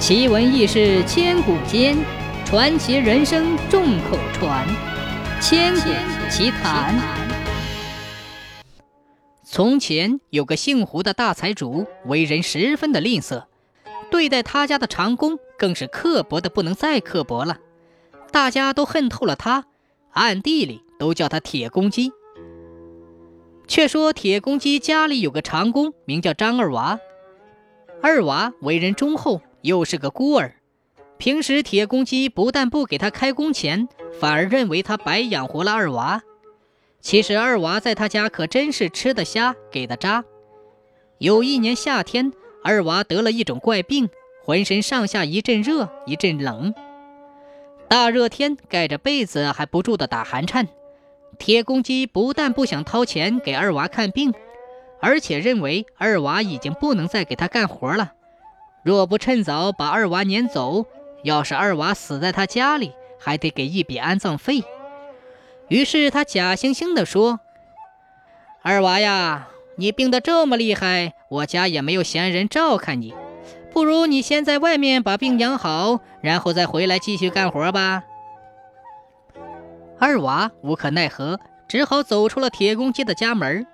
奇闻异事千古间，传奇人生众口传。千古奇谈。从前有个姓胡的大财主，为人十分的吝啬，对待他家的长工更是刻薄的不能再刻薄了。大家都恨透了他，暗地里都叫他铁公鸡。却说铁公鸡家里有个长工，名叫张二娃。二娃为人忠厚。又是个孤儿，平时铁公鸡不但不给他开工钱，反而认为他白养活了二娃。其实二娃在他家可真是吃的虾，给的渣。有一年夏天，二娃得了一种怪病，浑身上下一阵热一阵冷，大热天盖着被子还不住的打寒颤。铁公鸡不但不想掏钱给二娃看病，而且认为二娃已经不能再给他干活了。若不趁早把二娃撵走，要是二娃死在他家里，还得给一笔安葬费。于是他假惺惺地说：“二娃呀，你病得这么厉害，我家也没有闲人照看你，不如你先在外面把病养好，然后再回来继续干活吧。”二娃无可奈何，只好走出了铁公鸡的家门。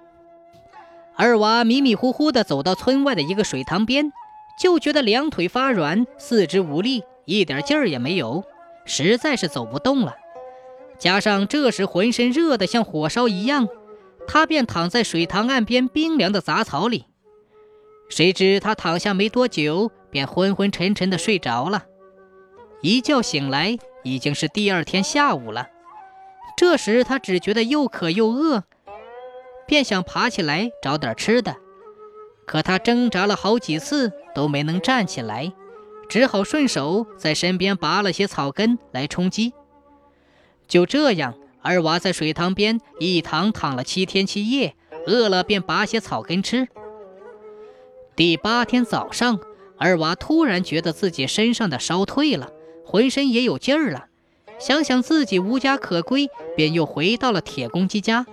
二娃迷迷糊糊地走到村外的一个水塘边。就觉得两腿发软，四肢无力，一点劲儿也没有，实在是走不动了。加上这时浑身热得像火烧一样，他便躺在水塘岸边冰凉的杂草里。谁知他躺下没多久，便昏昏沉沉的睡着了。一觉醒来，已经是第二天下午了。这时他只觉得又渴又饿，便想爬起来找点吃的。可他挣扎了好几次都没能站起来，只好顺手在身边拔了些草根来充饥。就这样，二娃在水塘边一躺躺了七天七夜，饿了便拔些草根吃。第八天早上，二娃突然觉得自己身上的烧退了，浑身也有劲儿了，想想自己无家可归，便又回到了铁公鸡家。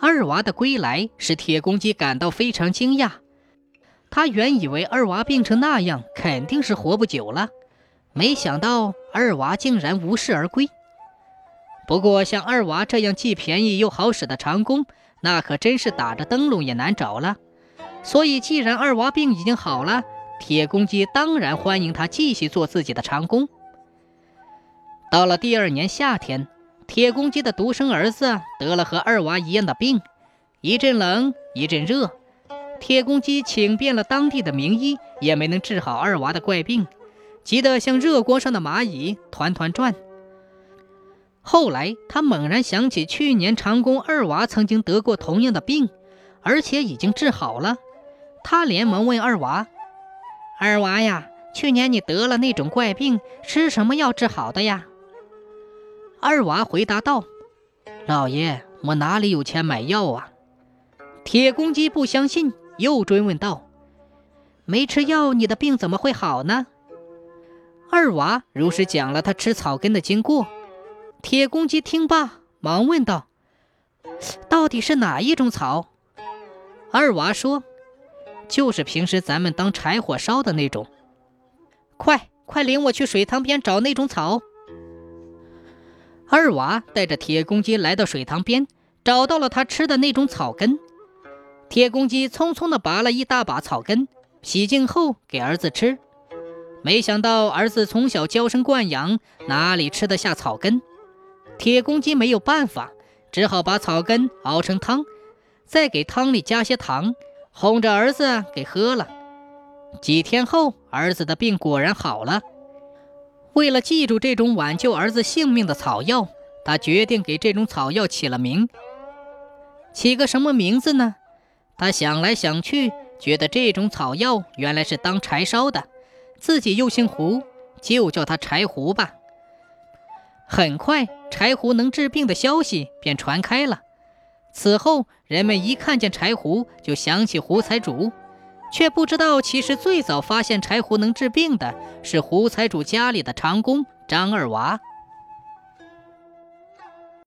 二娃的归来使铁公鸡感到非常惊讶，他原以为二娃病成那样肯定是活不久了，没想到二娃竟然无事而归。不过像二娃这样既便宜又好使的长工，那可真是打着灯笼也难找了。所以既然二娃病已经好了，铁公鸡当然欢迎他继续做自己的长工。到了第二年夏天。铁公鸡的独生儿子得了和二娃一样的病，一阵冷一阵热。铁公鸡请遍了当地的名医，也没能治好二娃的怪病，急得像热锅上的蚂蚁，团团转。后来他猛然想起去年长工二娃曾经得过同样的病，而且已经治好了。他连忙问二娃：“二娃呀，去年你得了那种怪病，吃什么药治好的呀？”二娃回答道：“老爷，我哪里有钱买药啊？”铁公鸡不相信，又追问道：“没吃药，你的病怎么会好呢？”二娃如实讲了他吃草根的经过。铁公鸡听罢，忙问道：“到底是哪一种草？”二娃说：“就是平时咱们当柴火烧的那种。”快快领我去水塘边找那种草。二娃带着铁公鸡来到水塘边，找到了他吃的那种草根。铁公鸡匆匆地拔了一大把草根，洗净后给儿子吃。没想到儿子从小娇生惯养，哪里吃得下草根？铁公鸡没有办法，只好把草根熬成汤，再给汤里加些糖，哄着儿子给喝了。几天后，儿子的病果然好了。为了记住这种挽救儿子性命的草药，他决定给这种草药起了名。起个什么名字呢？他想来想去，觉得这种草药原来是当柴烧的，自己又姓胡，就叫它柴胡吧。很快，柴胡能治病的消息便传开了。此后，人们一看见柴胡，就想起胡财主。却不知道，其实最早发现柴胡能治病的是胡财主家里的长工张二娃。